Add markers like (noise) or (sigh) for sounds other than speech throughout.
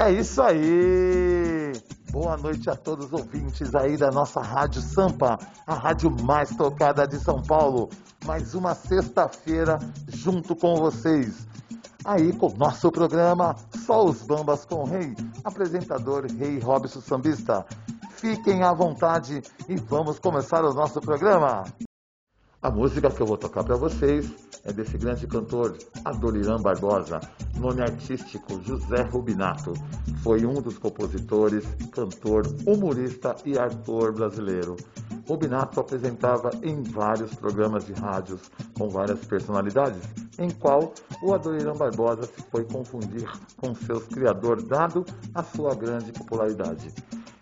É isso aí! Boa noite a todos os ouvintes aí da nossa Rádio Sampa, a rádio mais tocada de São Paulo. Mais uma sexta-feira junto com vocês. Aí com o nosso programa Só os Bambas com o Rei, apresentador Rei Robson Sambista. Fiquem à vontade e vamos começar o nosso programa. A música que eu vou tocar para vocês é desse grande cantor Adoniran Barbosa, nome artístico José Rubinato. Foi um dos compositores, cantor, humorista e ator brasileiro. Rubinato apresentava em vários programas de rádios com várias personalidades, em qual o Adoniran Barbosa se foi confundir com seus criador dado a sua grande popularidade.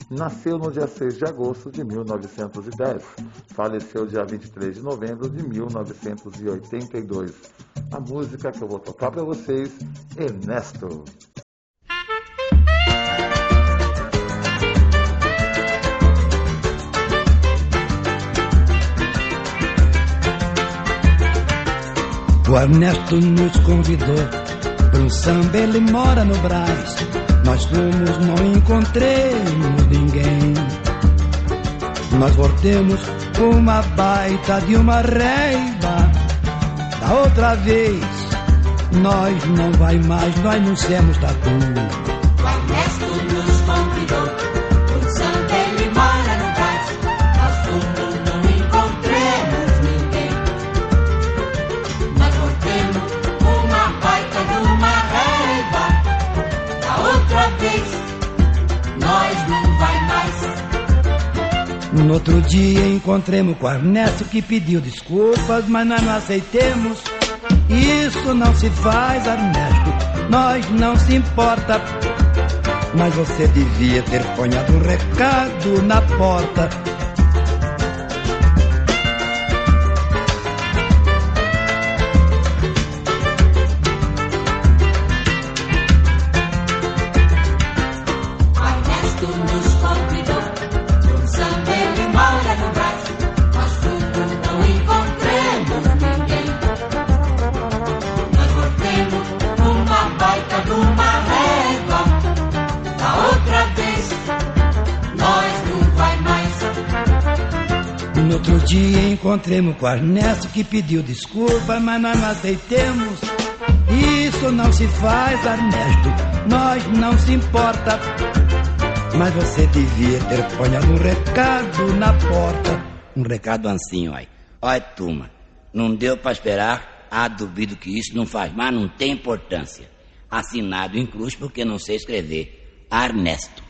Nasceu no dia 6 de agosto de 1910. Faleceu dia 23 de novembro de 1982. A música que eu vou tocar para vocês, Ernesto. O Ernesto nos convidou para um samba, ele mora no Brás. Nós fomos, não encontremos ninguém. Nós voltemos uma baita de uma reiva. Da outra vez, nós não vai mais, nós não somos tatu. No outro dia encontremos com o Ernesto que pediu desculpas, mas nós não aceitemos. Isso não se faz, Ernesto, nós não se importa. Mas você devia ter ponhado um recado na porta. Encontremos com Ernesto que pediu desculpa, mas nós não aceitemos. Isso não se faz, Ernesto, nós não se importa. Mas você devia ter ponhado um recado na porta. Um recado assim, olha. Olha, turma, não deu pra esperar. Ah, duvido que isso não faz, mas não tem importância. Assinado em cruz porque não sei escrever. Ernesto.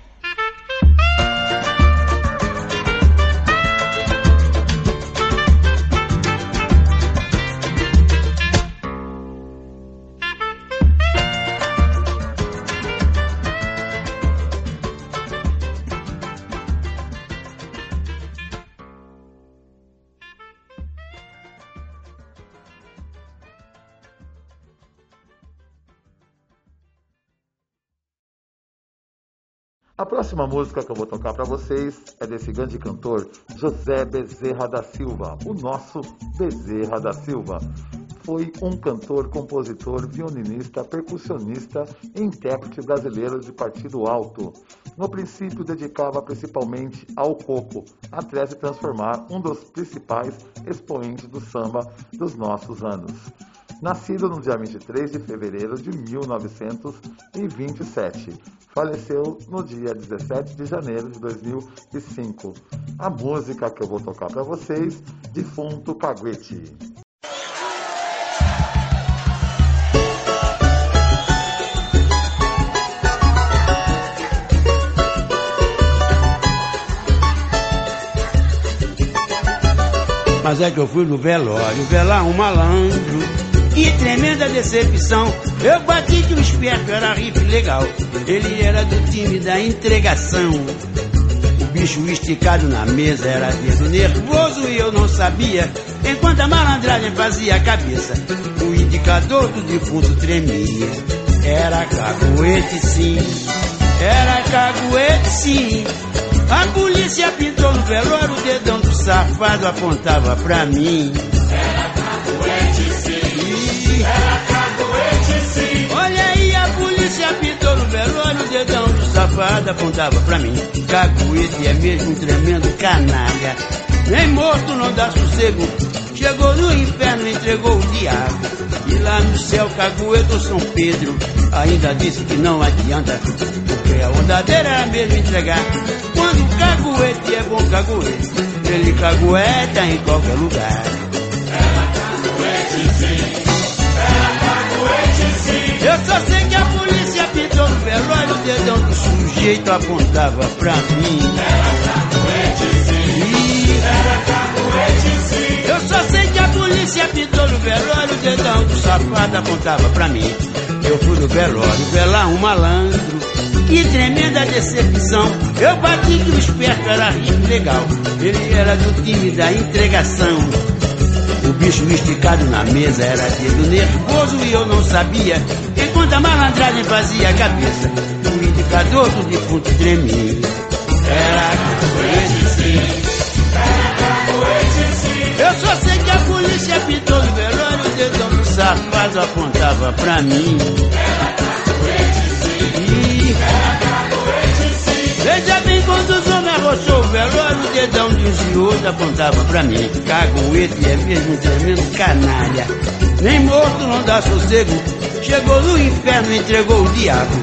A próxima música que eu vou tocar para vocês é desse grande cantor José Bezerra da Silva, o nosso Bezerra da Silva. Foi um cantor, compositor, violinista, percussionista e intérprete brasileiro de partido alto. No princípio, dedicava principalmente ao coco, até se transformar um dos principais expoentes do samba dos nossos anos. Nascido no dia 23 de fevereiro de 1927. Faleceu no dia 17 de janeiro de 2005. A música que eu vou tocar para vocês, Defunto Caguete. Mas é que eu fui no velório, velar um malandro. Que tremenda decepção. Eu bati que o esperto era riff legal. Ele era do time da entregação. O bicho esticado na mesa era dedo nervoso e eu não sabia. Enquanto a malandragem fazia a cabeça, o indicador do defunto tremia. Era caguete sim, era caguete sim. A polícia pintou no velório, o dedão do safado apontava pra mim. O dedão safada apontava pra mim. Caguete é mesmo um tremendo canalha. Nem morto não dá sossego. Chegou no inferno, entregou o diabo. E lá no céu, Cagueto São Pedro ainda disse que não adianta. Porque a ondadeira era mesmo entregar. Quando caguete é bom caguete, ele cagueta em qualquer lugar. Eu só sei que a polícia pintou no velório, o dedão do sujeito apontava pra mim. Ih, Eu só sei que a polícia pintou no velório, o dedão do safado apontava pra mim. Eu fui no velório, velar um malandro. Que tremenda decepção. Eu bati que o esperto era rico legal. Ele era do time da entregação. O bicho esticado na mesa era dedo nervoso e eu não sabia. Enquanto a malandragem fazia a cabeça, o indicador do defunto tremia. Era capoeira sim. Eu só sei que a polícia pintou no velório, o dedão do safado apontava pra mim. Ih, Veja bem quando os homens arrochou o velório, o dedão de e outros apontava pra mim. Caguete é mesmo um tremendo canalha. Nem morto não dá sossego. Chegou no inferno, entregou o diabo.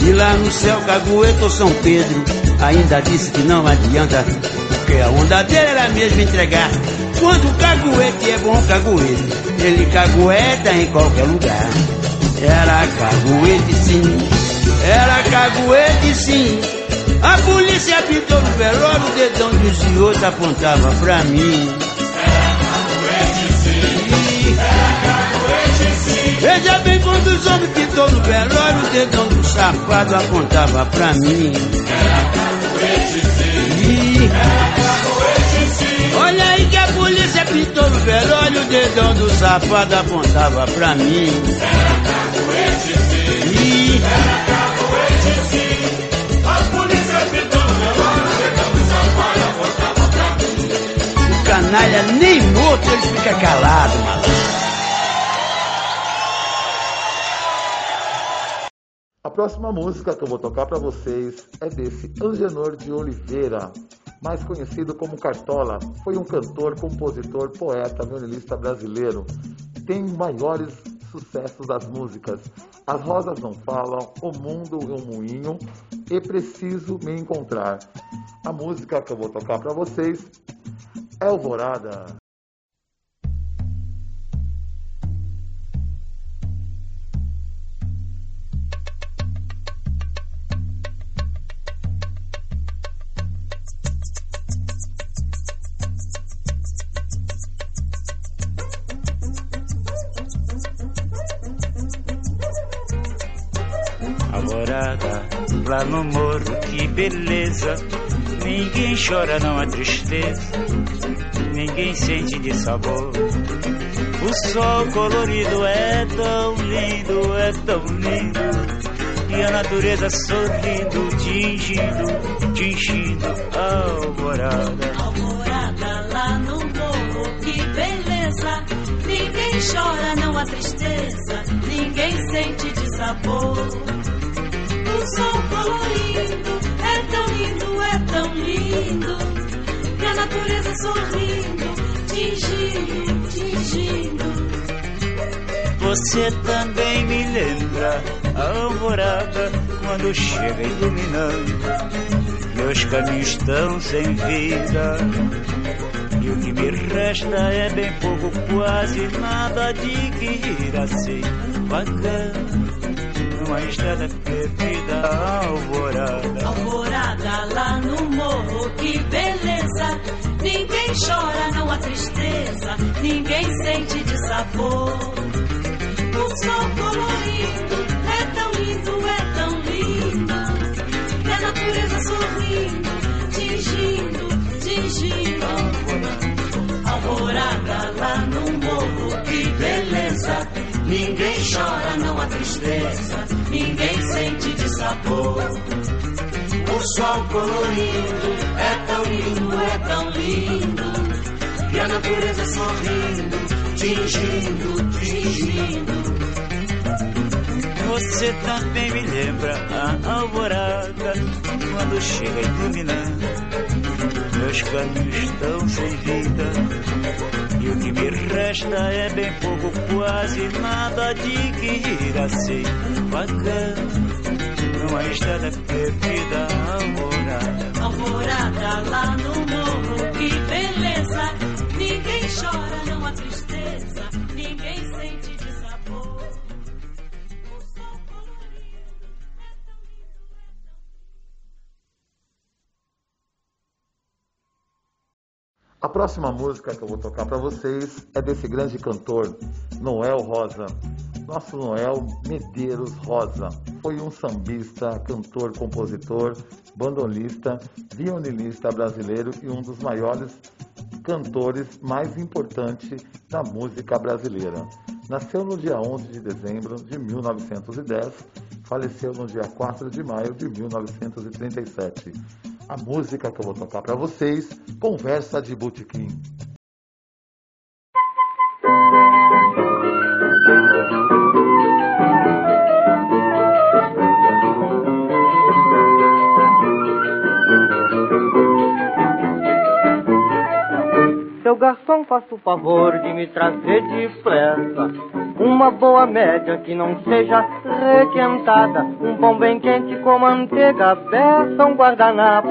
E lá no céu, Caguete ou São Pedro ainda disse que não adianta. Porque a onda dele era mesmo entregar. Quando o caguete é bom caguete, ele cagueta em qualquer lugar. Era caguete sim, era caguete sim. A polícia pintou no velório, o dedão e outros apontava pra mim. Veja bem quando os homens pintou no velório, o dedão do safado apontava pra mim. Ih, Olha aí que a polícia pintou no velório, o dedão do safado apontava pra mim. Ih, O canalha nem morto ele fica calado, malandro. Próxima música que eu vou tocar para vocês é desse Angenor de Oliveira, mais conhecido como Cartola. Foi um cantor, compositor, poeta, violonista brasileiro. Tem maiores sucessos das músicas As Rosas Não Falam, O Mundo é um Moinho e Preciso Me Encontrar. A música que eu vou tocar para vocês é Alvorada. Alvorada, lá no morro, que beleza. Ninguém chora, não há tristeza. Ninguém sente de sabor. O sol colorido é tão lindo, é tão lindo. E a natureza sorrindo, tingindo, tingindo a alvorada. Alvorada lá no morro, que beleza. Ninguém chora, não há tristeza. Ninguém sente de sabor. O sol colorido é tão lindo, é tão lindo. E a natureza sorrindo, tingindo, tingindo. Você também me lembra a alvorada quando chega iluminando. Meus caminhos estão sem vida. E o que me resta é bem pouco, quase nada de que ir assim. Bacana, numa estrada perdida, alvorada. Alvorada lá no morro, que beleza. Ninguém chora, não há tristeza. Ninguém sente de sabor. O sol colorido é tão lindo, é tão lindo. E a natureza sorrindo, tingindo, tingindo. Alvorada lá no morro, que beleza. Ninguém chora, não há tristeza. Ninguém sente de sabor. O sol colorido é tão lindo, é tão lindo. E a natureza sorrindo, tingindo, tingindo. Você também me lembra a alvorada quando chega iluminando. Meus caminhos estão sem vida e o que me resta é bem pouco, quase nada de quem irá ser bacana numa estrada perdida, alvorada. Alvorada lá no morro, que beleza! Ninguém chora, não há tristeza, A próxima música que eu vou tocar para vocês é desse grande cantor, Noel Rosa. Nosso Noel Medeiros Rosa foi um sambista, cantor, compositor, bandolista, violonista brasileiro e um dos maiores cantores mais importantes da música brasileira. Nasceu no dia 11 de dezembro de 1910, faleceu no dia 4 de maio de 1937. A música que eu vou tocar para vocês, Conversa de Botequim. Garçom, faça o favor de me trazer depressa uma boa média que não seja requentada, um pão bem quente com manteiga, beça, um guardanapo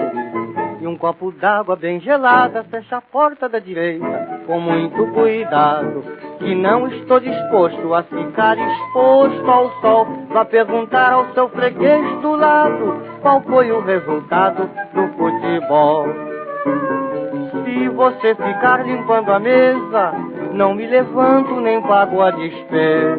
e um copo d'água bem gelada. Fecha a porta da direita com muito cuidado, que não estou disposto a ficar exposto ao sol. Vá perguntar ao seu freguês do lado qual foi o resultado do futebol. Se você ficar limpando a mesa, não me levanto nem pago a despesa.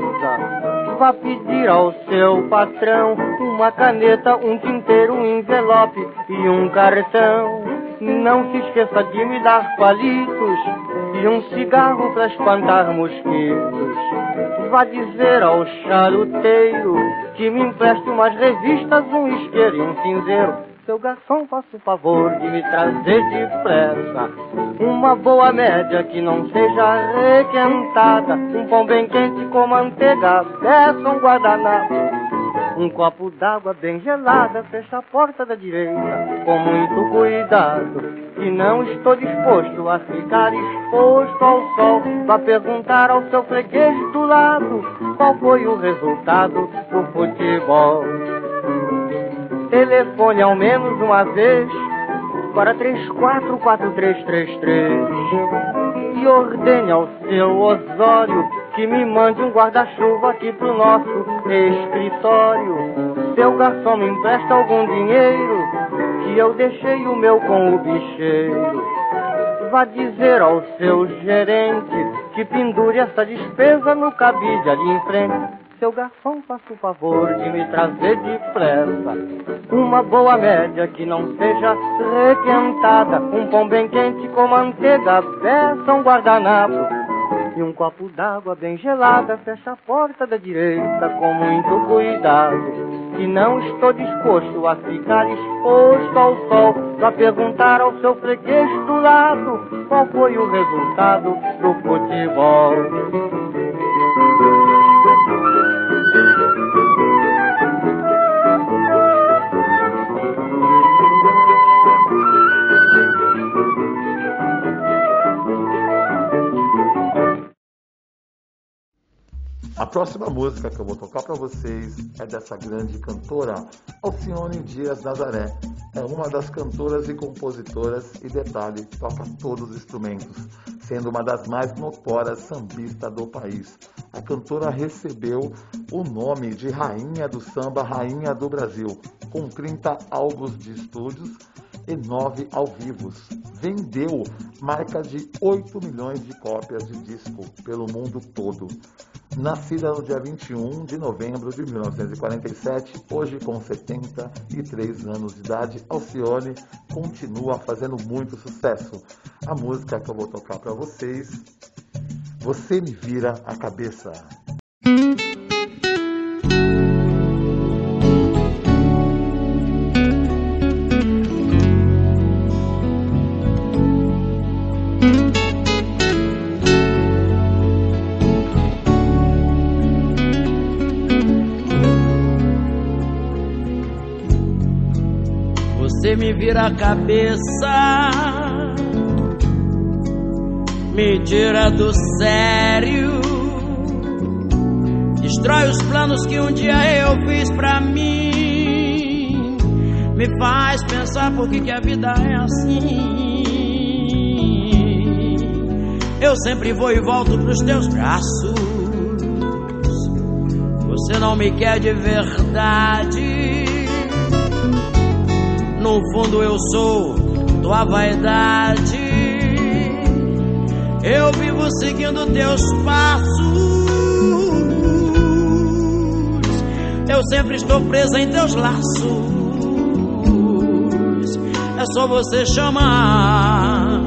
Vá pedir ao seu patrão uma caneta, um tinteiro, um envelope e um cartão. Não se esqueça de me dar palitos e um cigarro para espantar mosquitos. Vá dizer ao charuteiro que me empreste umas revistas, um isqueiro e um cinzeiro. Seu garçom, faça o favor de me trazer depressa uma boa média que não seja requentada, um pão bem quente com manteiga, peça um guardanapo, um copo d'água bem gelada, fecha a porta da direita com muito cuidado, que não estou disposto a ficar exposto ao sol, vá perguntar ao seu freguês do lado qual foi o resultado do futebol. Telefone ao menos uma vez para 344333 e ordene ao seu Osório que me mande um guarda-chuva aqui pro nosso escritório. Seu garçom me empresta algum dinheiro que eu deixei o meu com o bicheiro. Vá dizer ao seu gerente que pendure essa despesa no cabide ali em frente. Seu garçom, faça o favor de me trazer depressa uma boa média que não seja requentada, um pão bem quente com manteiga, peça um guardanapo e um copo d'água bem gelada. Fecha a porta da direita com muito cuidado. Que não estou disposto a ficar exposto ao sol pra perguntar ao seu freguês do lado qual foi o resultado do futebol. A próxima música que eu vou tocar para vocês é dessa grande cantora, Alcione Dias Nazaré. É uma das cantoras e compositoras e detalhe, toca todos os instrumentos, sendo uma das mais notórias sambistas do país. A cantora recebeu o nome de Rainha do Samba, Rainha do Brasil, com 30 álbuns de estúdios e 9 ao vivo. Vendeu marca de 8 milhões de cópias de disco pelo mundo todo. Nascida no dia 21 de novembro de 1947, hoje com 73 anos de idade, Alcione continua fazendo muito sucesso. A música que eu vou tocar para vocês, Você me vira a cabeça. Vira a cabeça, me tira do sério, destrói os planos que um dia eu fiz pra mim, me faz pensar por que, que a vida é assim. Eu sempre vou e volto pros teus braços. Você não me quer de verdade. No fundo eu sou tua vaidade. Eu vivo seguindo teus passos. Eu sempre estou presa em teus laços. É só você chamar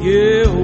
que eu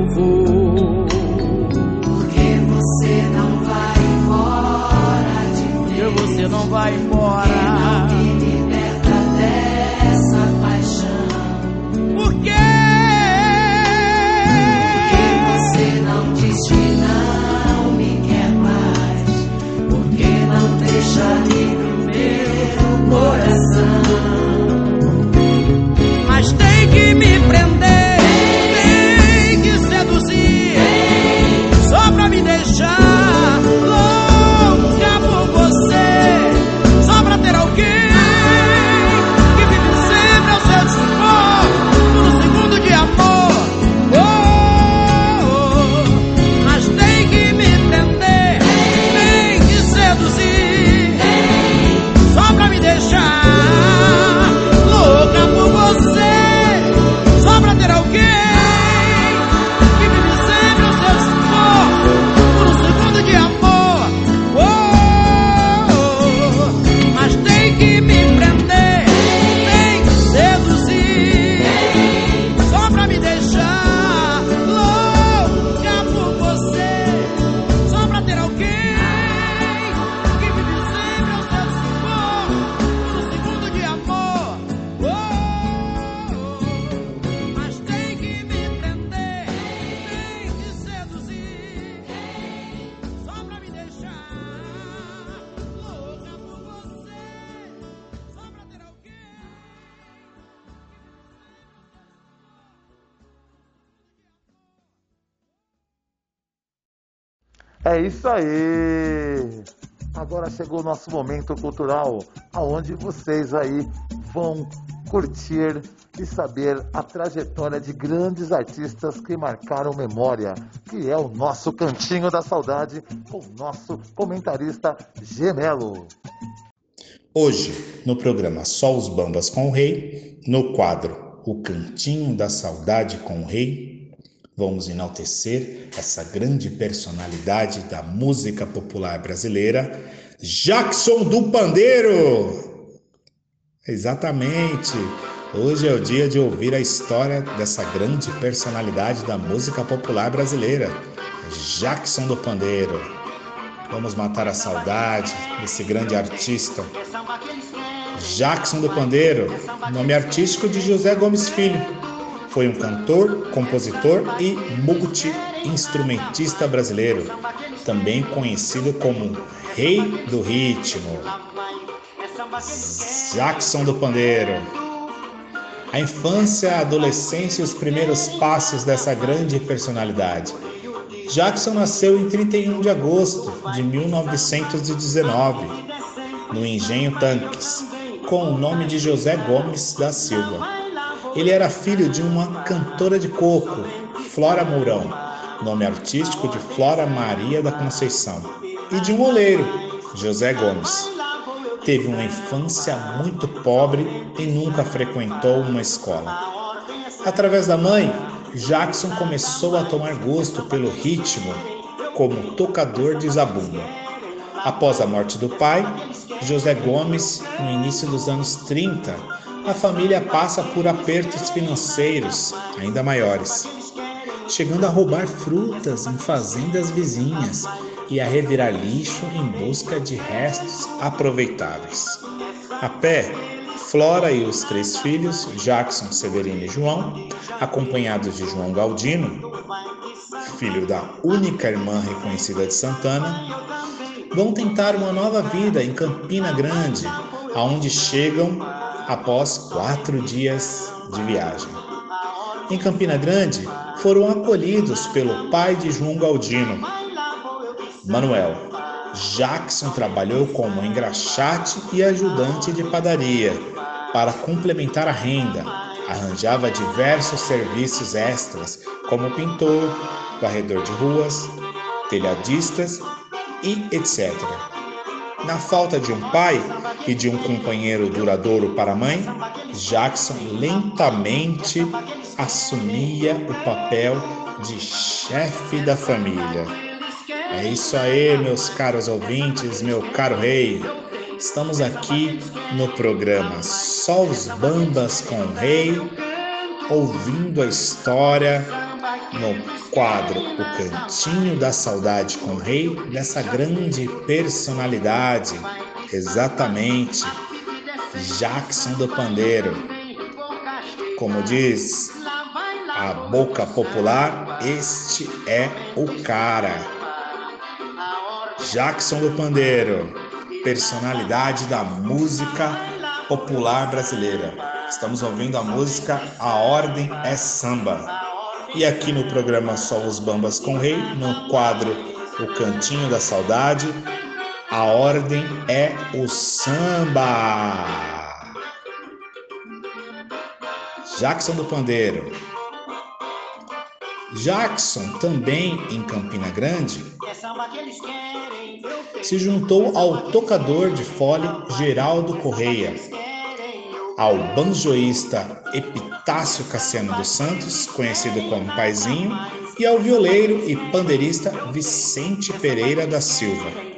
vai embora. não me liberta dessa paixão? Por quê? Porque você não diz que não me quer mais? Porque não deixa aí! Agora chegou o nosso momento cultural, aonde vocês aí vão curtir e saber a trajetória de grandes artistas que marcaram memória, que é o nosso Cantinho da Saudade, com o nosso comentarista Gemelo. Hoje, no programa Só os Bambas com o Rei, no quadro O Cantinho da Saudade com o Rei, Vamos enaltecer essa grande personalidade da música popular brasileira, Jackson do Pandeiro. Exatamente. Hoje é o dia de ouvir a história dessa grande personalidade da música popular brasileira, Jackson do Pandeiro. Vamos matar a saudade desse grande artista. Jackson do Pandeiro, nome artístico de José Gomes Filho. Foi um cantor, compositor e multi-instrumentista brasileiro, também conhecido como Rei do Ritmo. Jackson do Pandeiro. A infância, a adolescência e os primeiros passos dessa grande personalidade. Jackson nasceu em 31 de agosto de 1919, no Engenho Tanques, com o nome de José Gomes da Silva. Ele era filho de uma cantora de coco, Flora Mourão, nome artístico de Flora Maria da Conceição, e de um oleiro, José Gomes. Teve uma infância muito pobre e nunca frequentou uma escola. Através da mãe, Jackson começou a tomar gosto pelo ritmo como tocador de zabumba. Após a morte do pai, José Gomes, no início dos anos 30, a família passa por apertos financeiros ainda maiores, chegando a roubar frutas em fazendas vizinhas e a revirar lixo em busca de restos aproveitáveis. A pé, Flora e os três filhos, Jackson, Severino e João, acompanhados de João Galdino, filho da única irmã reconhecida de Santana, vão tentar uma nova vida em Campina Grande, aonde chegam após quatro dias de viagem. Em Campina Grande, foram acolhidos pelo pai de João Galdino, Manuel. Jackson trabalhou como engraxate e ajudante de padaria para complementar a renda. Arranjava diversos serviços extras, como pintor, varredor de ruas, telhadistas e etc. Na falta de um pai e de um companheiro duradouro para a mãe, Jackson lentamente assumia o papel de chefe da família. É isso aí, meus caros ouvintes, meu caro rei. Estamos aqui no programa Só os Bambas com o Rei, ouvindo a história no quadro O Cantinho da Saudade com o Rei, dessa grande personalidade, exatamente, Jackson do Pandeiro. Como diz a boca popular, este é o cara. Jackson do Pandeiro, personalidade da música popular brasileira. Estamos ouvindo a música A Ordem é Samba. E aqui no programa Só os Bambas com Rei, no quadro O Cantinho da Saudade, a ordem é o samba. Jackson do Pandeiro. Jackson, também em Campina Grande, se juntou ao tocador de fole Geraldo Correia, ao banjoísta Epitácio Cassiano dos Santos, conhecido como Paizinho, e ao violeiro e pandeirista Vicente Pereira da Silva,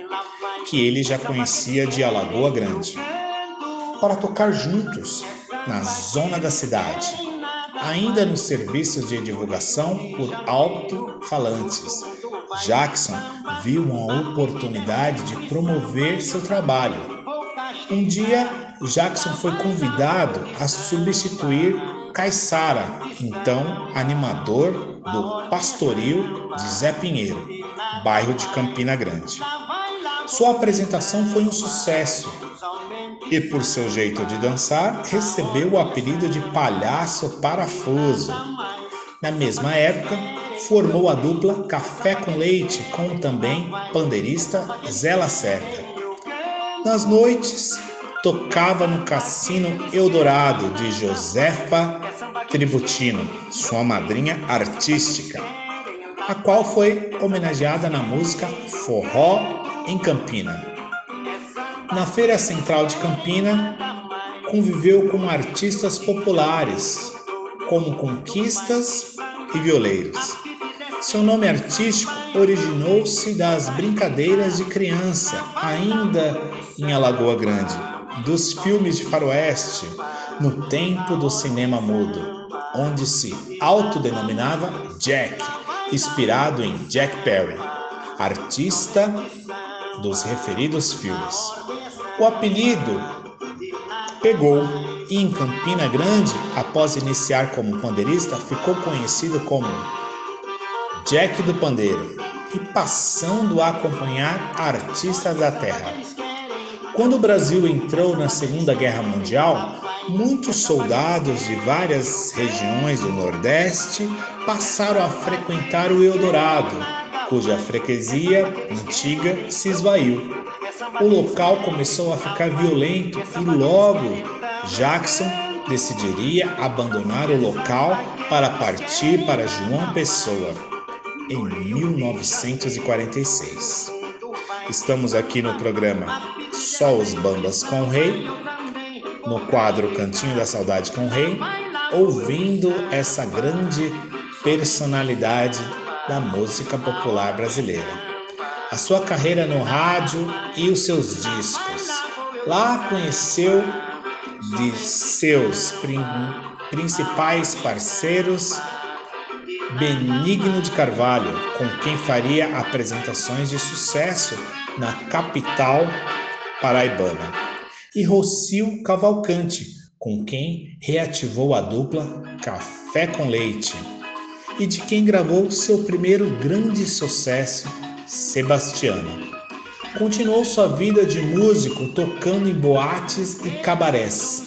que ele já conhecia de Alagoa Grande, para tocar juntos na zona da cidade, ainda nos serviços de divulgação por alto-falantes. Jackson viu uma oportunidade de promover seu trabalho. Um dia, Jackson foi convidado a substituir Caissara, então animador do Pastoril de Zé Pinheiro, bairro de Campina Grande. Sua apresentação foi um sucesso e, por seu jeito de dançar, recebeu o apelido de Palhaço Parafuso. Na mesma época, formou a dupla Café com Leite com também pandeirista Zé Lacerda. Nas noites, tocava no Cassino Eldorado de Josefa Tributino, sua madrinha artística, a qual foi homenageada na música Forró em Campina. Na Feira Central de Campina, conviveu com artistas populares, como conquistas e violeiros. Seu nome artístico originou-se das brincadeiras de criança, ainda em Alagoa Grande, dos filmes de faroeste, no tempo do cinema mudo, onde se autodenominava Jack, inspirado em Jack Perry, artista dos referidos filmes. O apelido pegou e em Campina Grande, após iniciar como pandeirista, ficou conhecido como Jack do Pandeiro e passando a acompanhar artistas da terra. Quando o Brasil entrou na Segunda Guerra Mundial, muitos soldados de várias regiões do Nordeste passaram a frequentar o Eldorado, cuja freguesia antiga se esvaiu. O local começou a ficar violento e logo Jackson decidiria abandonar o local para partir para João Pessoa em 1946. Estamos aqui no programa Só os Bambas com o Rei, no quadro Cantinho da Saudade com o Rei, ouvindo essa grande personalidade da música popular brasileira. A sua carreira no rádio e os seus discos. Lá conheceu de seus principais parceiros Benigno de Carvalho, com quem faria apresentações de sucesso na capital paraibana, e Rocio Cavalcante, com quem reativou a dupla Café com Leite, e de quem gravou seu primeiro grande sucesso, Sebastiano. Continuou sua vida de músico tocando em boates e cabarés,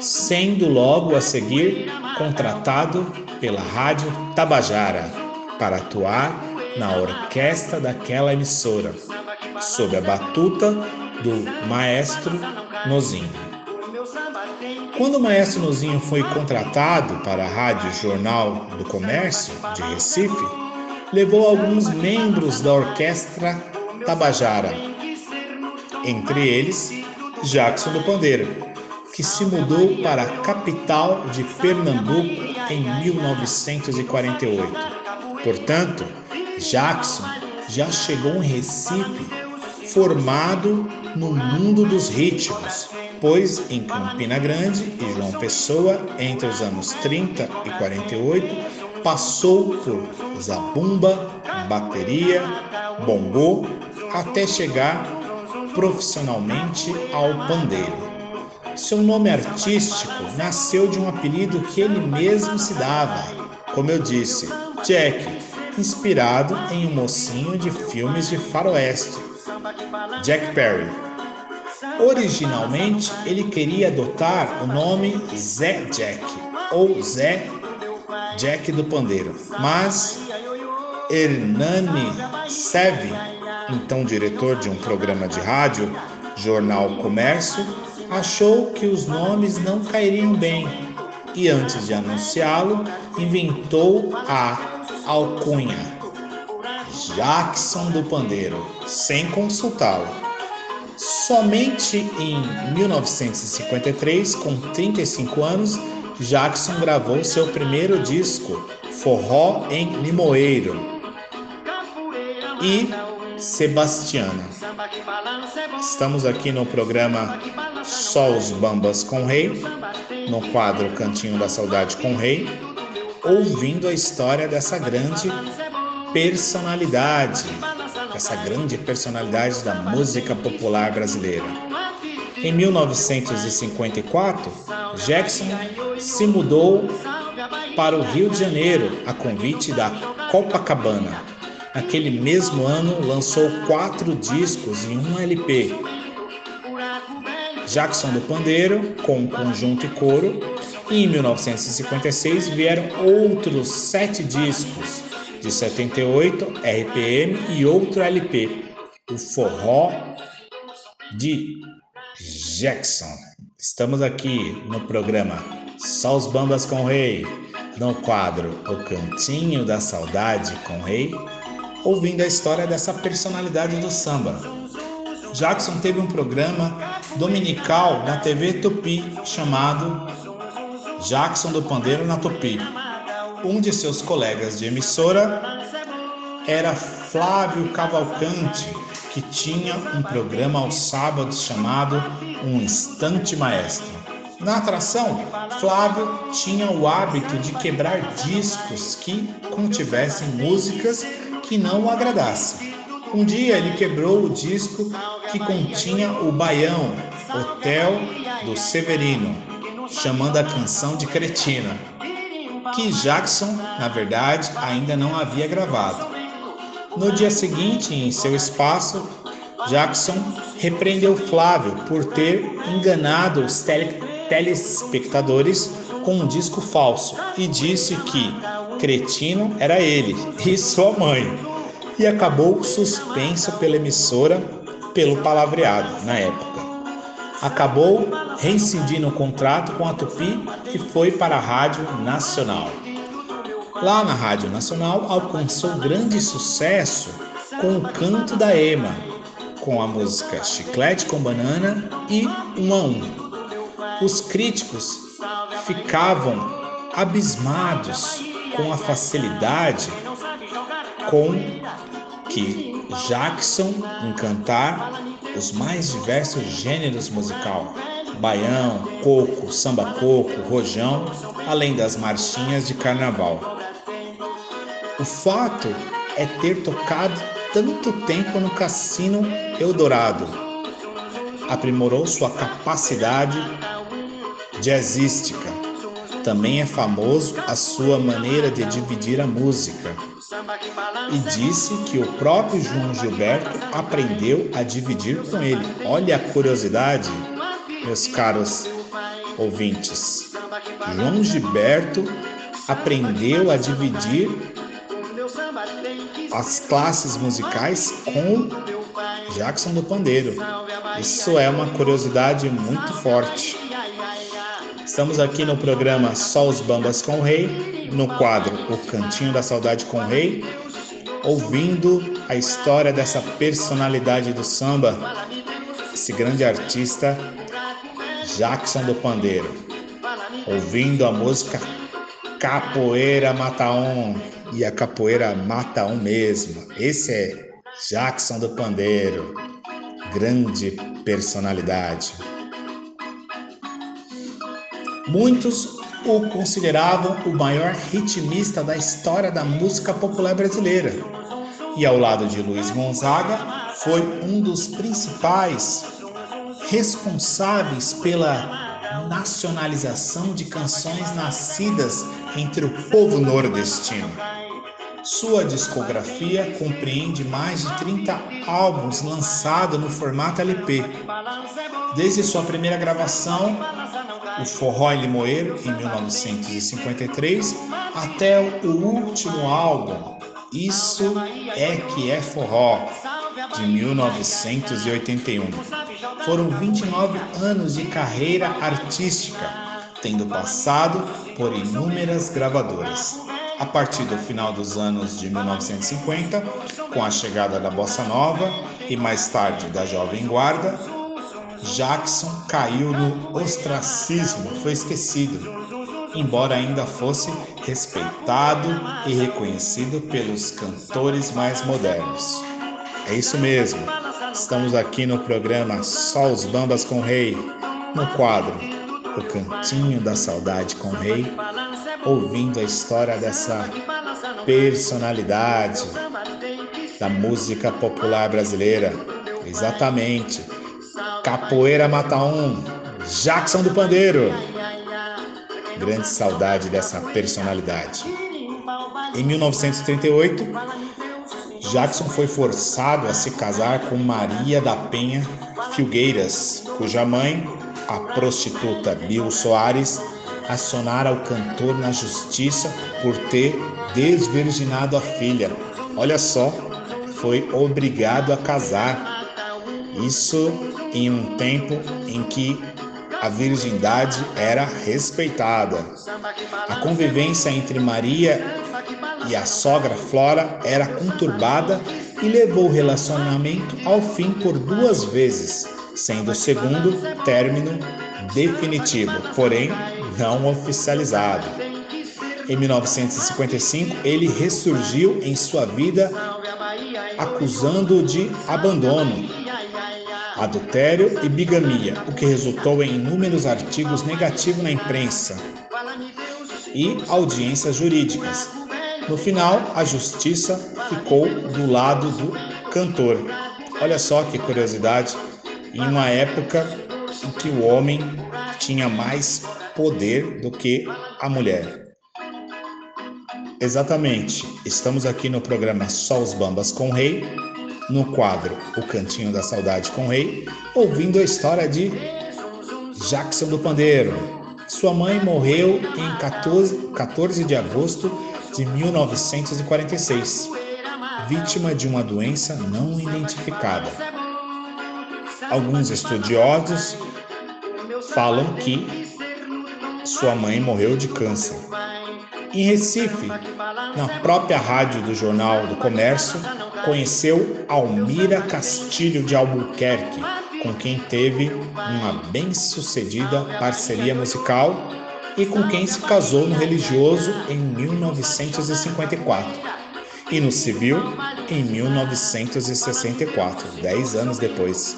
sendo logo a seguir contratado pela Rádio Tabajara para atuar na orquestra daquela emissora, sob a batuta do maestro Nozinho. Quando o maestro Nozinho foi contratado para a Rádio Jornal do Comércio de Recife, levou alguns membros da orquestra Tabajara, entre eles Jackson do Pandeiro, que se mudou para a capital de Pernambuco em 1948. Portanto, Jackson já chegou em Recife formado no mundo dos ritmos, pois em Campina Grande e João Pessoa, entre os anos 30 e 48, passou por zabumba, bateria, bongô, até chegar profissionalmente ao pandeiro. Seu nome artístico nasceu de um apelido que ele mesmo se dava, como eu disse, Jack, inspirado em um mocinho de filmes de faroeste, Jack Perry. Originalmente, ele queria adotar o nome Zé Jack ou Zé Jack do Pandeiro, mas Hernani Seve, então diretor de um programa de rádio, Jornal Comércio, achou que os nomes não cairiam bem e, antes de anunciá-lo, inventou a alcunha Jackson do Pandeiro, sem consultá-lo. Somente em 1953, com 35 anos, Jackson gravou seu primeiro disco, Forró em Limoeiro, e Sebastiana. Estamos aqui no programa Só os Bambas com o Rei, no quadro Cantinho da Saudade com o Rei, ouvindo a história dessa grande personalidade, essa grande personalidade da música popular brasileira. Em 1954, Jackson se mudou para o Rio de Janeiro a convite da Copacabana Naquele mesmo ano, lançou quatro discos em um LP. Jackson do Pandeiro, com conjunto e coro, e em 1956 vieram outros sete discos, de 78, RPM e outro LP, o Forró de Jackson. Estamos aqui no programa Só os Bambas com o Rei, no quadro O Cantinho da Saudade com o Rei, ouvindo a história dessa personalidade do samba. Jackson teve um programa dominical na TV Tupi chamado Jackson do Pandeiro na Tupi. Um de seus colegas de emissora era Flávio Cavalcante, que tinha um programa aos sábados chamado Um Instante Maestro. Na atração, Flávio tinha o hábito de quebrar discos que contivessem músicas que não o agradassem. Um dia ele quebrou o disco que continha o Baião, Hotel do Severino, chamando a canção de Cretina, que Jackson, na verdade, ainda não havia gravado. No dia seguinte, em seu espaço, Jackson repreendeu Flávio por ter enganado os tele telespectadores com um disco falso e disse que cretino era ele e sua mãe. E acabou suspenso pela emissora pelo palavreado na época. Acabou reincidindo o contrato com a Tupi e foi para a Rádio Nacional. Lá na Rádio Nacional alcançou grande sucesso com o canto da Ema, com a música Chiclete com Banana e Um a Um. Os críticos ficavam abismados com a facilidade com que Jackson em cantar os mais diversos gêneros musical, baião, coco, samba coco, rojão, além das marchinhas de carnaval. O fato é ter tocado tanto tempo no Cassino Eldorado. Aprimorou sua capacidade jazzística. Também é famoso a sua maneira de dividir a música. E disse que o próprio João Gilberto aprendeu a dividir com ele. Olha a curiosidade, meus caros ouvintes. João Gilberto aprendeu a dividir as classes musicais com Jackson do Pandeiro. Isso é uma curiosidade muito forte. Estamos aqui no programa Só os Bambas com o Rei, no quadro O Cantinho da Saudade com o Rei, ouvindo a história dessa personalidade do samba, esse grande artista Jackson do Pandeiro. Ouvindo a música Capoeira Mata Um, e a capoeira mata um mesmo. Esse é Jackson do Pandeiro, grande personalidade. Muitos o consideravam o maior ritmista da história da música popular brasileira. E ao lado de Luiz Gonzaga, foi um dos principais responsáveis pela nacionalização de canções nascidas entre o povo nordestino. Sua discografia compreende mais de 30 álbuns lançados no formato LP. Desde sua primeira gravação, o Forró em Limoeiro, em 1953, até o último álbum, Isso é que é Forró, de 1981. Foram 29 anos de carreira artística, tendo passado por inúmeras gravadoras. A partir do final dos anos de 1950, com a chegada da bossa nova e mais tarde da jovem guarda, Jackson caiu no ostracismo, foi esquecido, embora ainda fosse respeitado e reconhecido pelos cantores mais modernos. É isso mesmo. Estamos aqui no programa Só os Bambas com Rei, no quadro O Cantinho da Saudade com o Rei, ouvindo a história dessa personalidade da música popular brasileira. Exatamente. Capoeira Mata Um, Jackson do Pandeiro. Grande saudade dessa personalidade. Em 1938, Jackson foi forçado a se casar com Maria da Penha Filgueiras, cuja mãe, a prostituta Bill Soares, acionara o cantor na justiça por ter desvirginado a filha. Olha só, foi obrigado a casar. Isso em um tempo em que a virgindade era respeitada. A convivência entre Maria e a sogra Flora era conturbada e levou o relacionamento ao fim por duas vezes, sendo o segundo término definitivo, porém não oficializado. Em 1955, ele ressurgiu em sua vida acusando-o de abandono, adultério e bigamia, o que resultou em inúmeros artigos negativos na imprensa e audiências jurídicas. No final, a justiça ficou do lado do cantor. Olha só que curiosidade, em uma época em que o homem tinha mais poder do que a mulher. Exatamente, estamos aqui no programa Só os Bambas com o Rei, no quadro O Cantinho da Saudade com o Rei, ouvindo a história de Jackson do Pandeiro. Sua mãe morreu em 14, 14 de agosto de 1946, vítima de uma doença não identificada. Alguns estudiosos falam que sua mãe morreu de câncer. Em Recife, na própria rádio do Jornal do Comércio, conheceu Almira Castilho de Albuquerque, com quem teve uma bem-sucedida parceria musical e com quem se casou no religioso em 1954 e no civil em 1964, dez anos depois.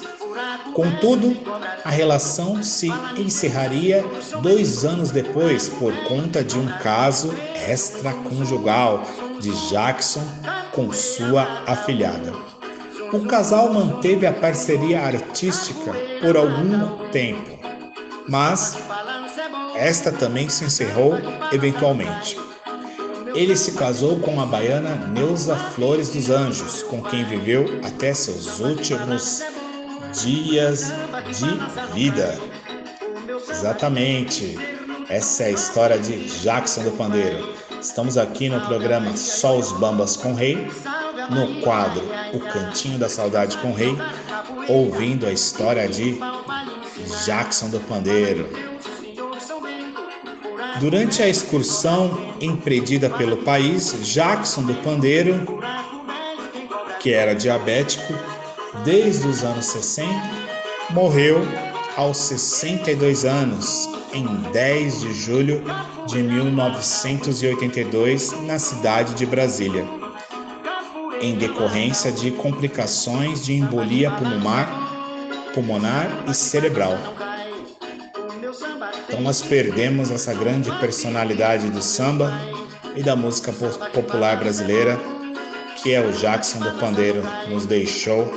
Contudo, a relação se encerraria dois anos depois por conta de um caso extraconjugal de Jackson com sua afilhada. O casal manteve a parceria artística por algum tempo, mas esta também se encerrou eventualmente. Ele se casou com a baiana Neuza Flores dos Anjos, com quem viveu até seus últimos dias de vida. Exatamente. Essa é a história de Jackson do Pandeiro. Estamos aqui no programa Só os Bambas com Rei, no quadro O Cantinho da Saudade com Rei, ouvindo a história de Jackson do Pandeiro. Durante a excursão empreendida pelo país, Jackson do Pandeiro, que era diabético desde os anos 60, morreu aos 62 anos, em 10 de julho de 1982, na cidade de Brasília, em decorrência de complicações de embolia pulmonar, pulmonar e cerebral. Então nós perdemos essa grande personalidade do samba e da música popular brasileira, que é o Jackson do Pandeiro, nos deixou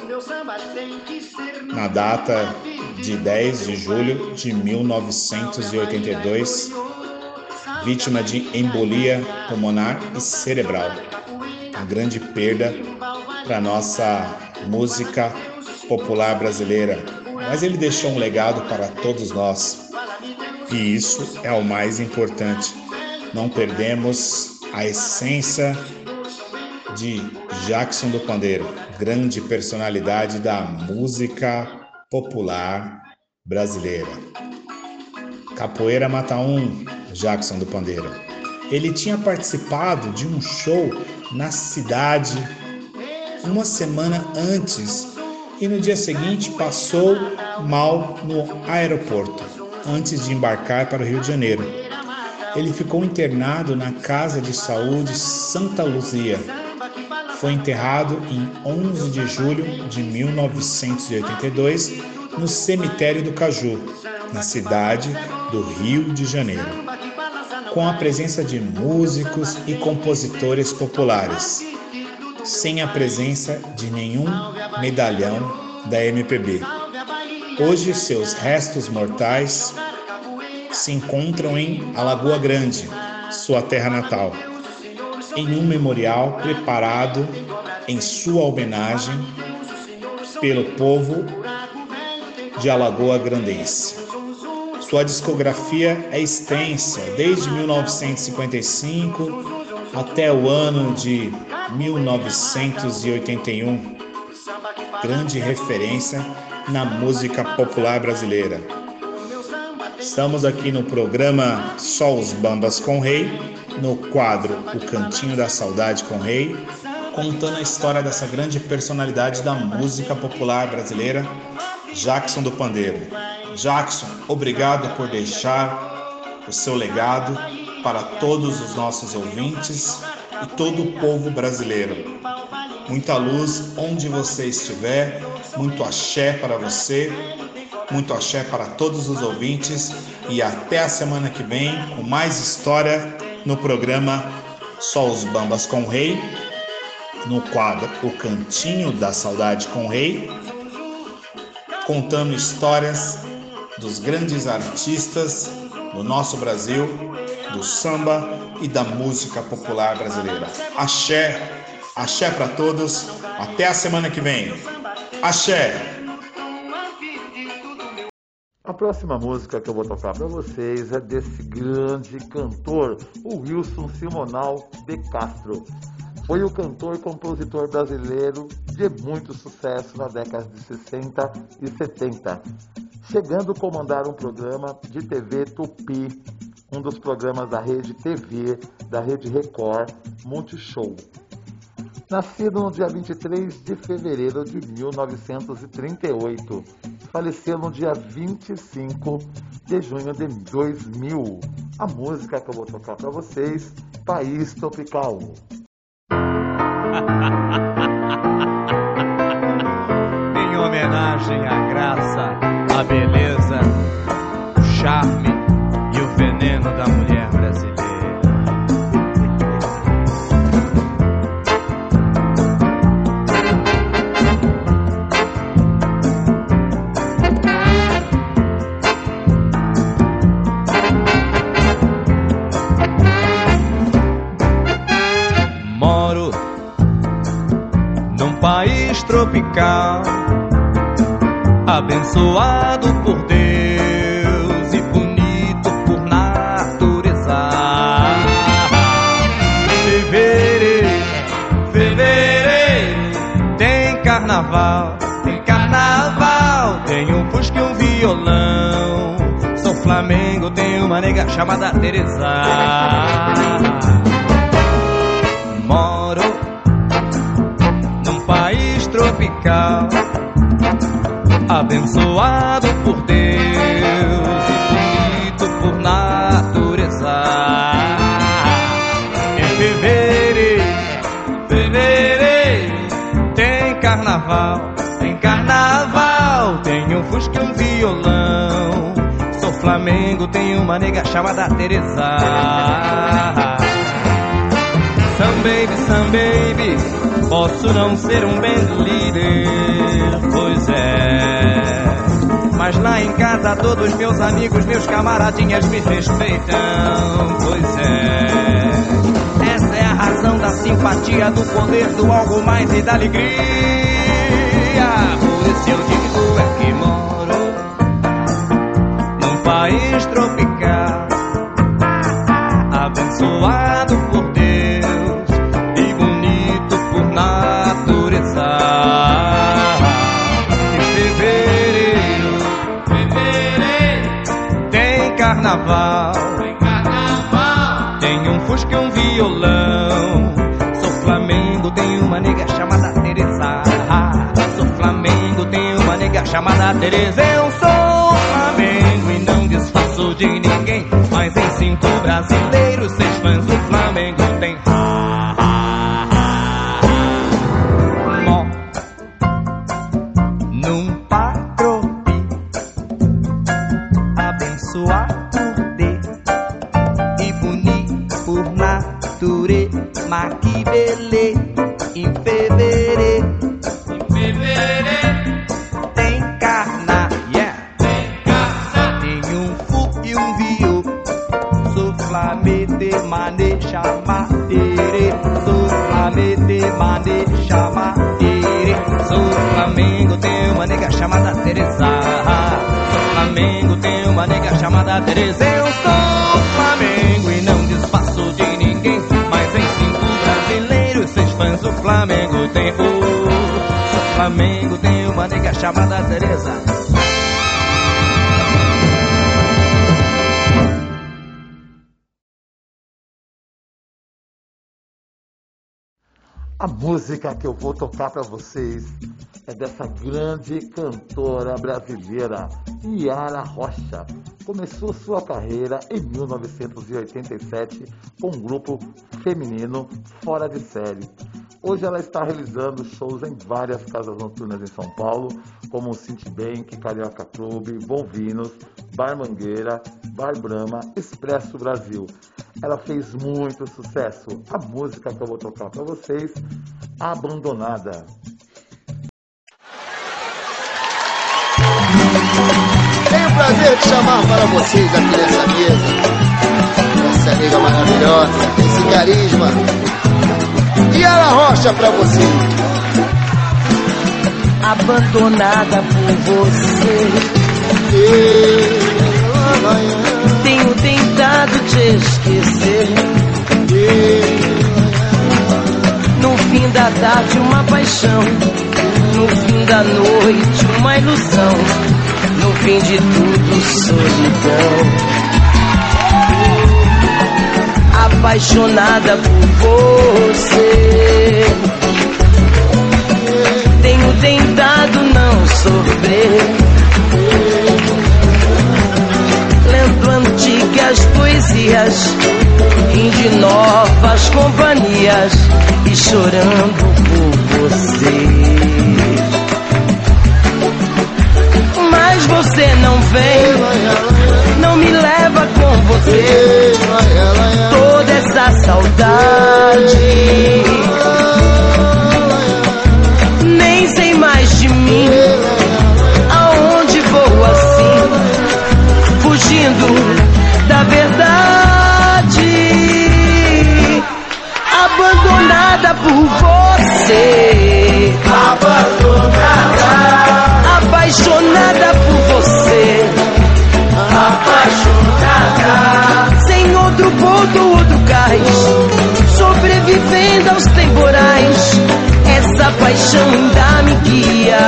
na data de 10 de julho de 1982, vítima de embolia pulmonar e cerebral. Uma grande perda para nossa música popular brasileira. Mas ele deixou um legado para todos nós. E isso é o mais importante. Não perdemos a essência de Jackson do Pandeiro, grande personalidade da música popular brasileira. Capoeira Mata Um, Jackson do Pandeiro. Ele tinha participado de um show na cidade uma semana antes e no dia seguinte passou mal no aeroporto antes de embarcar para o Rio de Janeiro. Ele ficou internado na Casa de Saúde Santa Luzia. Foi enterrado em 11 de julho de 1982 no cemitério do Caju, na cidade do Rio de Janeiro, com a presença de músicos e compositores populares, sem a presença de nenhum medalhão da MPB. Hoje, seus restos mortais se encontram em Alagoa Grande, sua terra natal, em um memorial preparado em sua homenagem pelo povo de Alagoa Grandense. Sua discografia é extensa, desde 1955 até o ano de 1981. Grande referência na música popular brasileira. Estamos aqui no programa Só os Bambas com Rei, no quadro O Cantinho da Saudade com Rei, contando a história dessa grande personalidade da música popular brasileira, Jackson do Pandeiro. Jackson, obrigado por deixar o seu legado para todos os nossos ouvintes e todo o povo brasileiro. Muita luz onde você estiver, muito axé para você, muito axé para todos os ouvintes e até a semana que vem com mais história no programa Só os Bambas com o Rei, no quadro O Cantinho da Saudade com o Rei, contando histórias dos grandes artistas do nosso Brasil, do samba e da música popular brasileira. Axé, axé para todos, até a semana que vem. Axé! A próxima música que eu vou tocar para vocês é desse grande cantor, o Wilson Simonal de Castro. Foi o cantor e compositor brasileiro de muito sucesso na década de 60 e 70, chegando a comandar um programa de TV Tupi, um dos programas da rede TV da Rede Record, Multishow. Nascido no dia 23 de fevereiro de 1938, faleceu no dia 25 de junho de 2000. A música que eu vou tocar para vocês, País Tropical. (laughs) em homenagem à graça, tropical, abençoado por Deus e bonito por natureza. Fevereiro, fevereiro, tem carnaval, tem carnaval, tem um fusca e um violão. Sou Flamengo, tem uma nega chamada Teresa. Abençoado por Deus e bonito por natureza. Em fevereiro, fevereiro, tem carnaval, tem carnaval, tem um fusca e um violão. Sou Flamengo, tem uma nega chamada Teresa. Some baby, some baby, posso não ser um band leader. Mas lá em casa todos meus amigos, meus camaradinhas me respeitam, pois é. Essa é a razão da simpatia, do poder, do algo mais e da alegria. Por isso eu digo é que moro num país tropical, abençoado carnaval, tem carnaval, tem um fusca e um violão. Sou Flamengo, tem uma nega chamada Teresa. Sou Flamengo, tem uma nega chamada Teresa. Eu sou Flamengo e não disfarço de ninguém. Mas em cinco brasileiros, Flamengo, tem uma nega chamada Teresa. A música que eu vou tocar para vocês é dessa grande cantora brasileira, Yara Rocha. Começou sua carreira em 1987 com um grupo feminino fora de série. Hoje ela está realizando shows em várias casas noturnas em São Paulo, como o Citibank, Carioca Clube, Bonvinos, Bar Mangueira, Bar Brahma, Expresso Brasil. Ela fez muito sucesso. A música que eu vou tocar para vocês, Abandonada. Tenho o prazer de chamar para vocês aqui nessa mesa essa amiga maravilhosa, esse carisma. E ela rocha para vocês. Abandonada por você. Tenho tentado te esquecer. No fim da tarde, uma paixão. No fim da noite, uma ilusão. No fim de tudo, solidão. Apaixonada por você. Tenho tentado não sofrer. Lendo antigas poesias, rindo novas companhias e chorando por você. Mas você não vem, não me leva com você. Toda essa saudade. Essa paixão ainda me guia.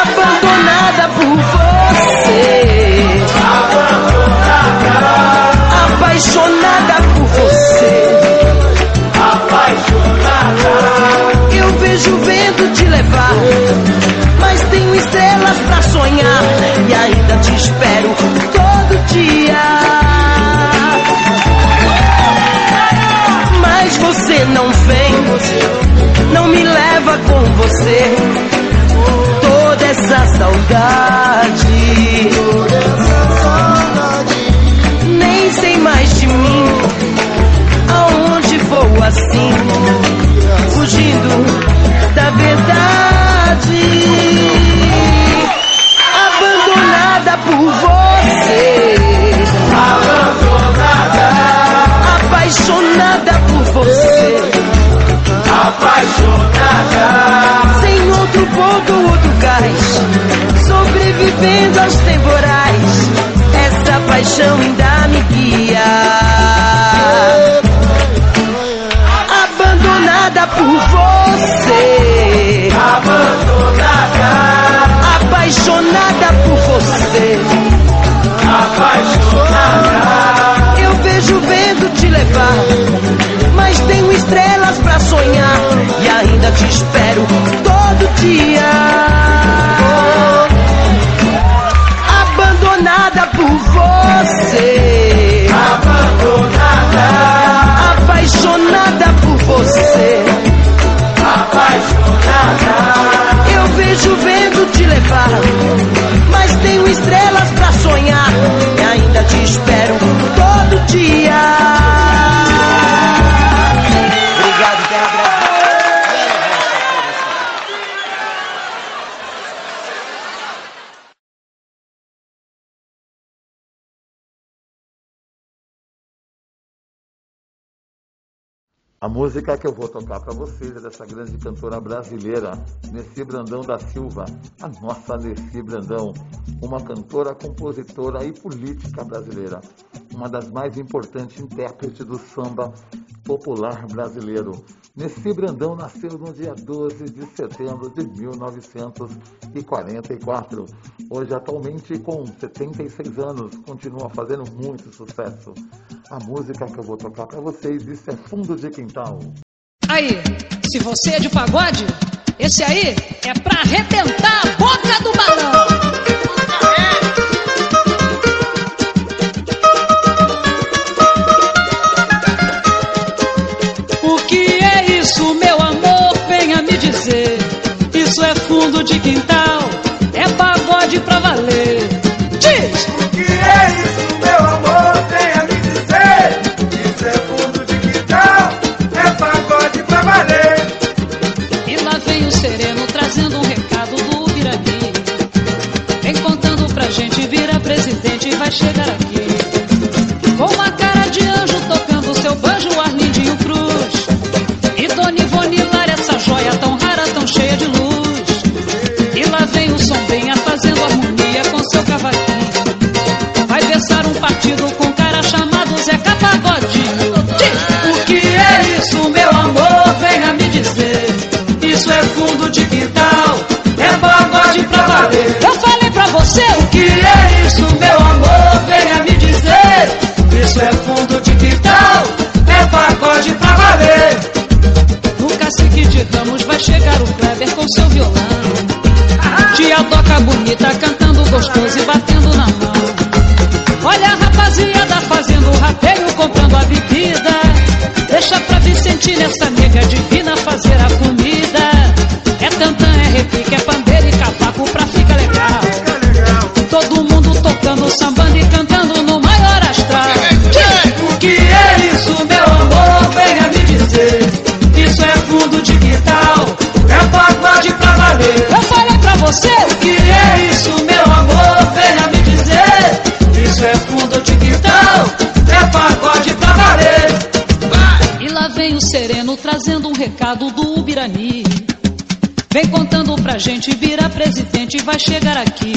Abandonada por você. Apaixonada por você. Eu vejo o vento te levar, mas tenho estrelas pra sonhar e ainda te espero você não vem, não me leva com você. Toda essa saudade, nem sei mais de mim. Aonde vou assim? fugindo da verdade. Abandonada por você. Abandonada. Apaixonada por você. Apaixonada. Sem outro ponto, outro cais. Sobrevivendo aos temporais. Essa paixão ainda me guia. abandonada por você. Abandonada. Apaixonada por você. Apaixonada. Eu vejo o vento te levar, mas tenho estrelas pra sonhar e ainda te espero todo dia. Abandonada por você. Abandonada. Apaixonada por você. Apaixonada. Eu vejo o vento te levar, A música que eu vou tocar para vocês é dessa grande cantora brasileira, Nessi Brandão da Silva, a nossa Nessi Brandão, uma cantora, compositora e política brasileira, uma das mais importantes intérpretes do samba popular brasileiro. Nessi Brandão nasceu no dia 12 de setembro de 1944. Hoje, atualmente, com 76 anos, continua fazendo muito sucesso. A música que eu vou tocar para vocês, isso é Fundo de Quintal. Aí, se você é de pagode, esse aí é pra arrebentar a boca do balão. fundo de quintal é pagode pra valer. Diz! O que é isso, meu amor? Venha me dizer. Isso é fundo de quintal, é pagode pra valer. E lá vem o sereno trazendo um recado do Ubirani. Vem contando pra gente, vira presidente e vai chegar aqui. mercado do Ubirani. Vem contando pra gente, vira presidente, vai chegar aqui.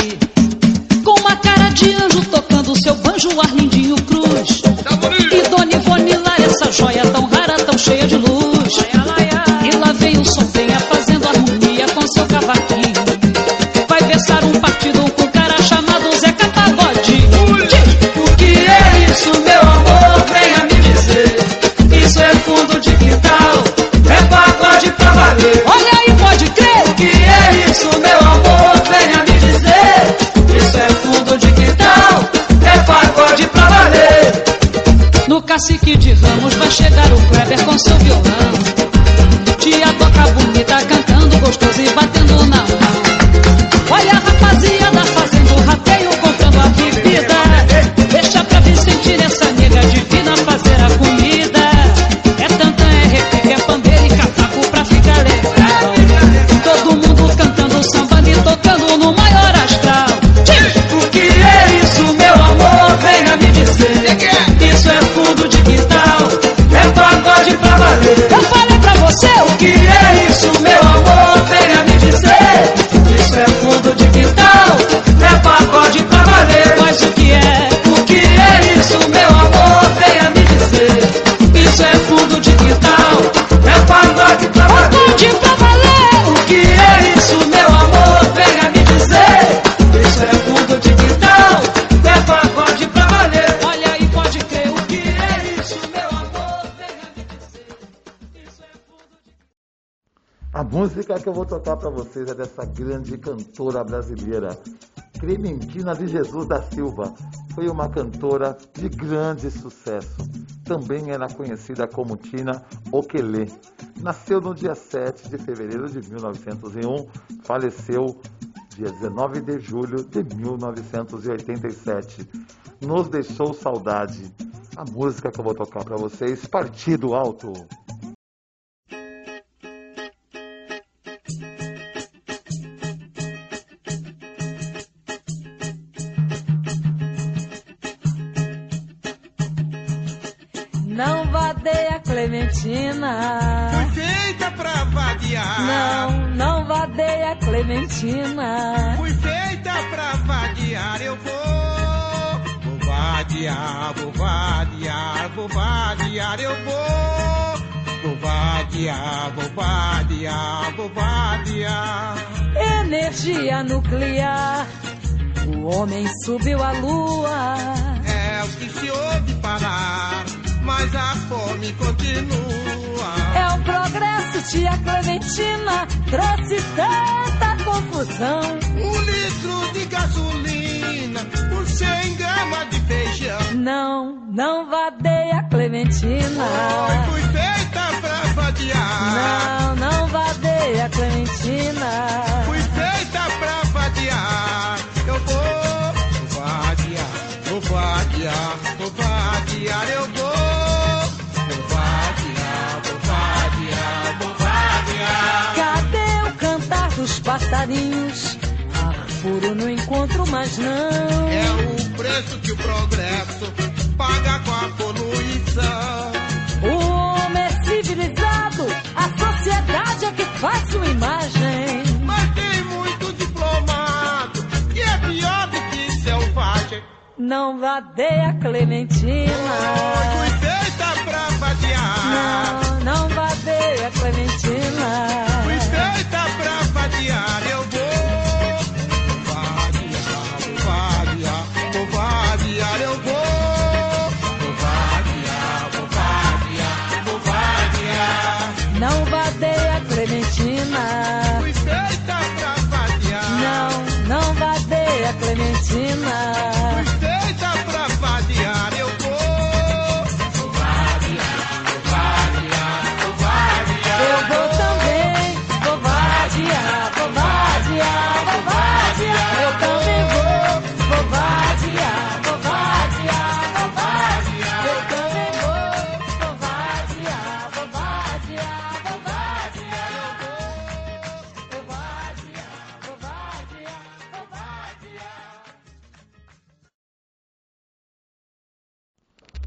música que eu vou tocar para vocês é dessa grande cantora brasileira, Clementina de Jesus da Silva. Foi uma cantora de grande sucesso. Também era é conhecida como Tina Okelê. Nasceu no dia 7 de fevereiro de 1901, faleceu dia 19 de julho de 1987. Nos deixou saudade. A música que eu vou tocar para vocês, Partido Alto. Clementina. Foi feita pra vadiar. Não, não vadeia Clementina. Foi feita pra vadiar, eu vou. Vou vadiar, vou vadiar, vou vadiar, eu vou. Vou vadiar, vou vadiar, vou vadiar. Energia nuclear. O homem subiu à lua. É o que se ouve falar mas a fome continua. É o progresso, tia Clementina, trouxe tanta confusão. Um litro de gasolina por 100 gramas de feijão. Não, não vadeia Clementina. Oi, fui feita pra vadiar. Não, não vadeia Clementina. Fui feita pra vadiar. Eu vou, vadiar, vou vadiar, vou vadiar, eu vou. Dos passarinhos? Ar puro não encontro mais não. É o preço que o progresso paga com a poluição. O homem é civilizado, a sociedade é que faz sua imagem. Mas tem muito diplomado que é pior do que selvagem. Não vadeia Clementina. Fui feita pra vadiar. Não, não vadeia Clementina. Fui feita Eu vou vadiar, vou vadiar, vou. Eu vou vou vou vadiar, vou vadiar. Não vadeia Clementina. Fui feita pra. Não, não vadeia Clementina.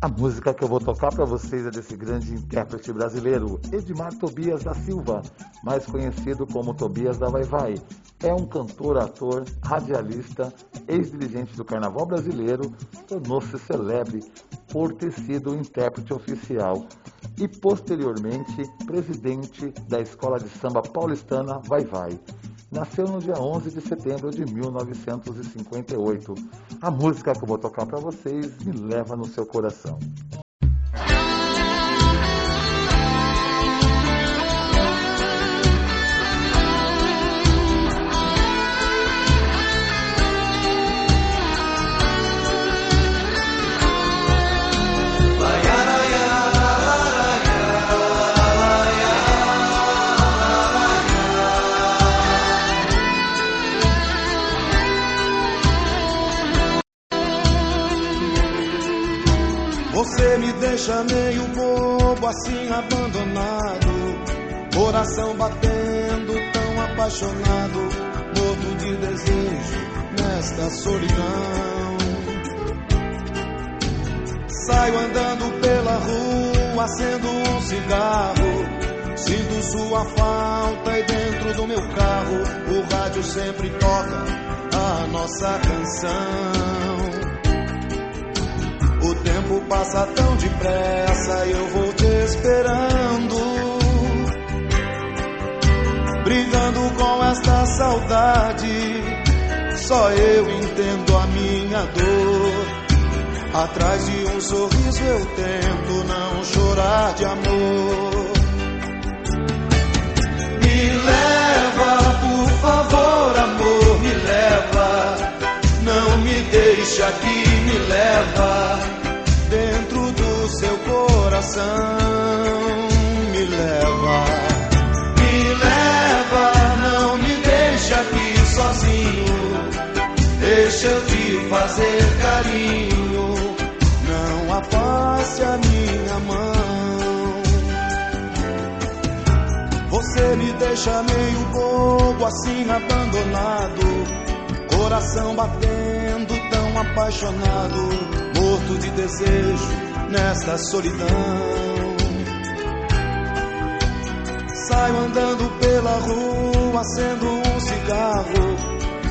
A música que eu vou tocar para vocês é desse grande intérprete brasileiro, Edmar Tobias da Silva, mais conhecido como Tobias da Vai Vai. É um cantor, ator, radialista, ex-dirigente do Carnaval Brasileiro, tornou-se celebre por ter sido o intérprete oficial e, posteriormente, presidente da Escola de Samba Paulistana Vai Vai. Nasceu no dia 11 de setembro de 1958. A música que eu vou tocar para vocês me leva no seu coração. Deixa meio bobo, assim abandonado. Coração batendo, tão apaixonado. Morto de desejo nesta solidão. Saio andando pela rua, acendo um cigarro. Sinto sua falta e dentro do meu carro o rádio sempre toca a nossa canção. Passa tão depressa eu vou te esperando. Brigando com esta saudade, só eu entendo a minha dor. Atrás de um sorriso eu tento não chorar de amor. Me leva, por favor, amor, me leva. Não me deixa aqui, me leva deixa meio bobo, assim abandonado. Coração batendo, tão apaixonado. Morto de desejo nesta solidão. Saio andando pela rua, acendo um cigarro.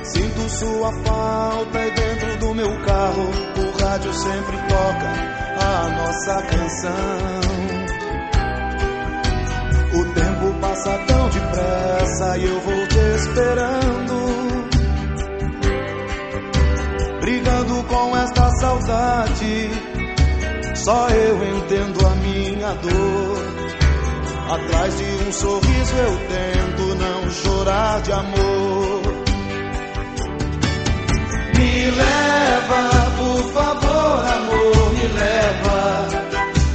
Sinto sua falta e dentro do meu carro o rádio sempre toca a nossa canção. Depressa e eu vou te esperando. Brigando com esta saudade, só eu entendo a minha dor. Atrás de um sorriso eu tento não chorar de amor. Me leva, por favor, amor, me leva.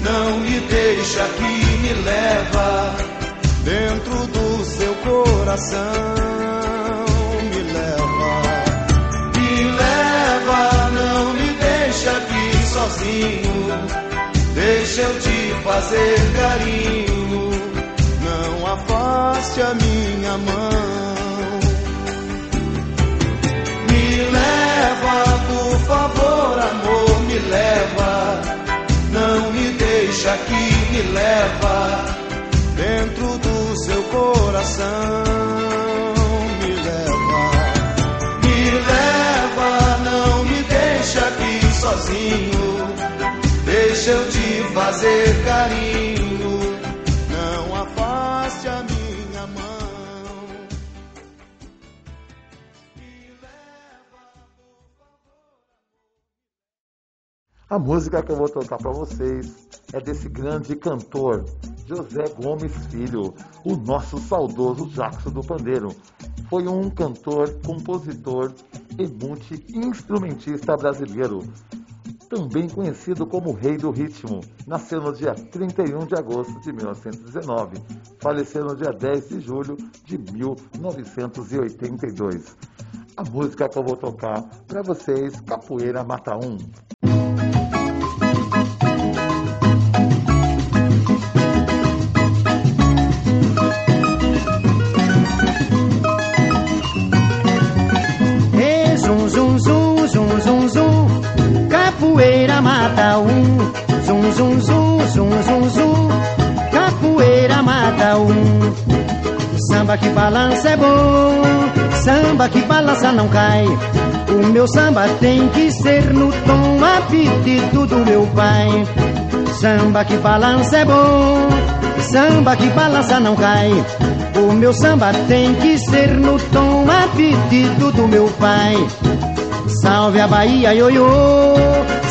Não me deixa aqui, me leva dentro do coração. Me leva, me leva, não me deixa aqui sozinho. Deixa eu te fazer carinho, não afaste a minha mão. Me leva, por favor, amor, me leva. Não me deixa aqui, me leva sozinho. Deixa eu te fazer carinho, não afaste a minha mão. A música que eu vou tocar para vocês é desse grande cantor, José Gomes Filho, o nosso saudoso Jackson do Pandeiro. Foi um cantor, compositor e multi-instrumentista brasileiro, também conhecido como Rei do Ritmo. Nasceu no dia 31 de agosto de 1919, faleceu no dia 10 de julho de 1982. A música que eu vou tocar para vocês, Capoeira Mata Um. Um Zum zum zum zum zum zum Capoeira mata um. Samba que balança é bom Samba que balança não cai. O meu samba tem que ser no tom a do meu pai. Samba que balança é bom Samba que balança não cai. O meu samba tem que ser no tom a do meu pai. Salve a Bahia, ioiô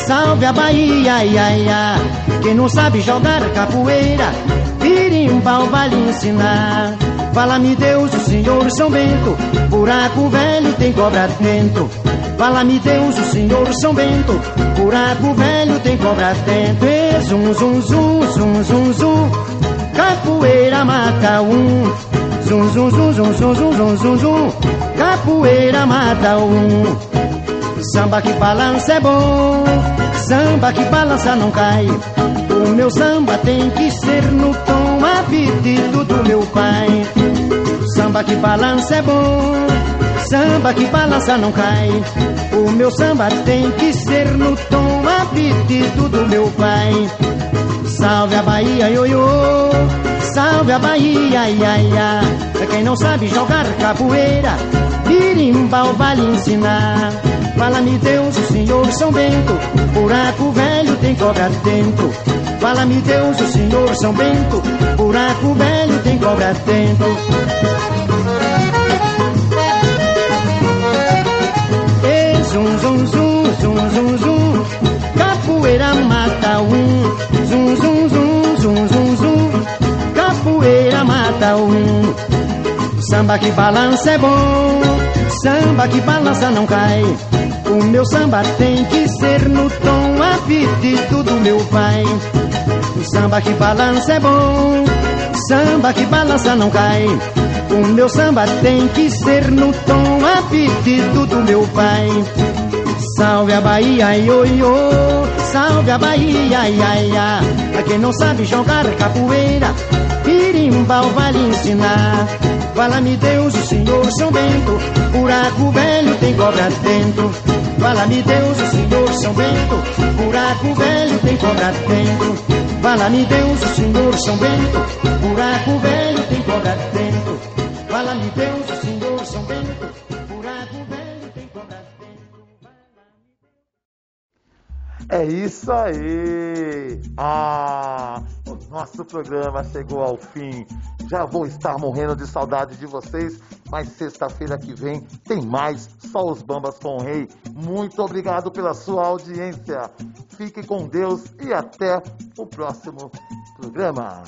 Salve a Bahia, ia, ia Quem não sabe jogar capoeira Pirimbau vai lhe ensinar. Fala-me Deus, o Senhor São Bento. Buraco velho tem cobra dentro. Fala-me Deus, o Senhor São Bento. Buraco velho tem cobra dentro. E zum, zum, zum, zum, zum, zum Capoeira mata um. Zum, zum, zum, zum, zum, zum, zum, zum, zum. Capoeira mata um Samba que balança é bom, samba que balança não cai. O meu samba tem que ser no tom a pedido do meu pai. Samba que balança é bom, samba que balança não cai. O meu samba tem que ser no tom a pedido do meu pai. Salve a Bahia, ioiô, salve a Bahia, ia, ia. Quem não sabe jogar capoeira, birimbau vai lhe ensinar. Fala-me Deus, o Senhor São Bento, buraco velho tem cobra dentro. Fala-me Deus, o Senhor São Bento, buraco velho tem cobra dentro. E zum, zum, zum, zum, zum, zum, capoeira mata um. Zum, zum, zum, zum, zum, zum, capoeira mata um. Samba que balança é bom, samba que balança não cai. Meu samba tem que ser no tom a pedido do meu pai. O samba que balança é bom, samba que balança não cai. O meu samba tem que ser no tom a pedido do meu pai. Salve a Bahia, ioiô, salve a Bahia, ia, ia. Pra quem não sabe jogar capoeira, pirimbau vai lhe ensinar. Fala-me Deus, o Senhor São Bento, buraco velho tem cobra dentro. Fala-me Deus, o Senhor São Bento, buraco velho tem cobra dentro. Fala-me Deus, o Senhor São Bento, buraco velho É isso aí! Ah, o nosso programa chegou ao fim Já vou estar morrendo de saudade de vocês, mas sexta-feira que vem tem mais Só os Bambas com o Rei. Muito obrigado pela sua audiência. Fique com Deus e até o próximo programa.